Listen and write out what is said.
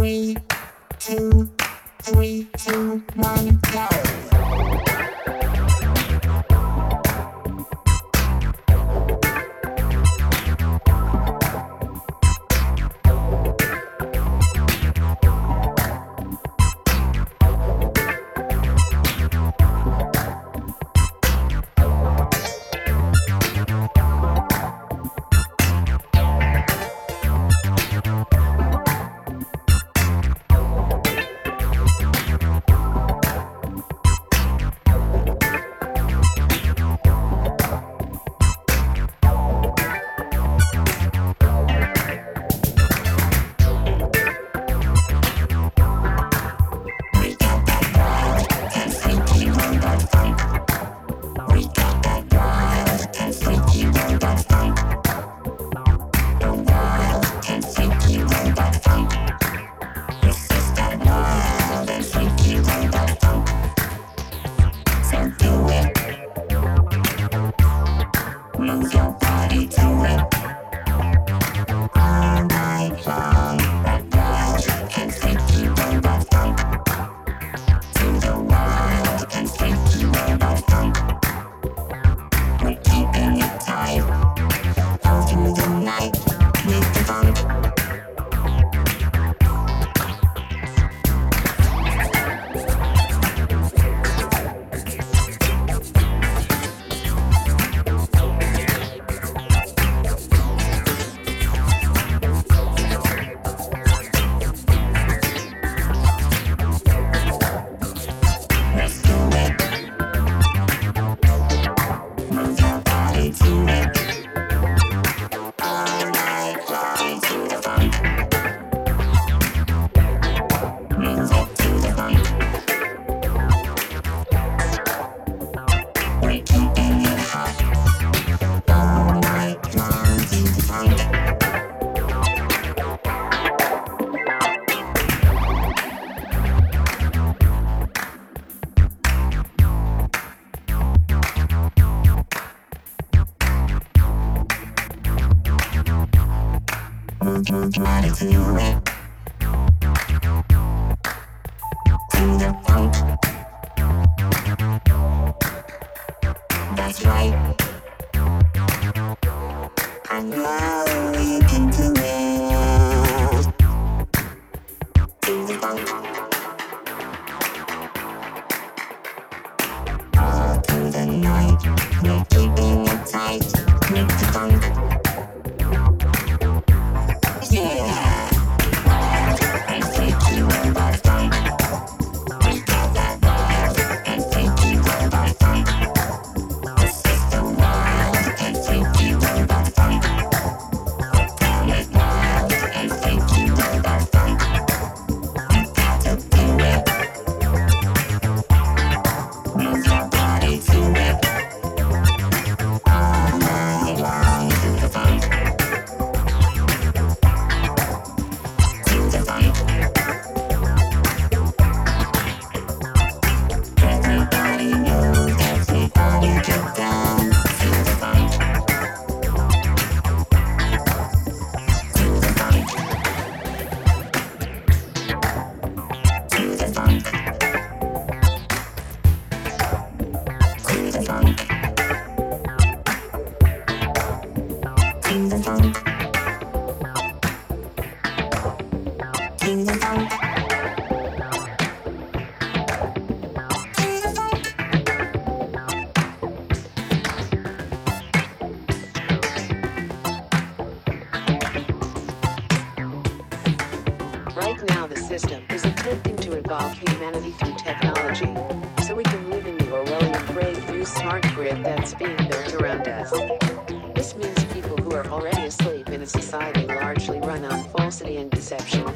Three, two, three, two, one, go. system is attempting to evolve humanity through technology, so we can live in the Orwellian brave new smart grid that's being built around us. This means people who are already asleep in a society largely run on falsity and deception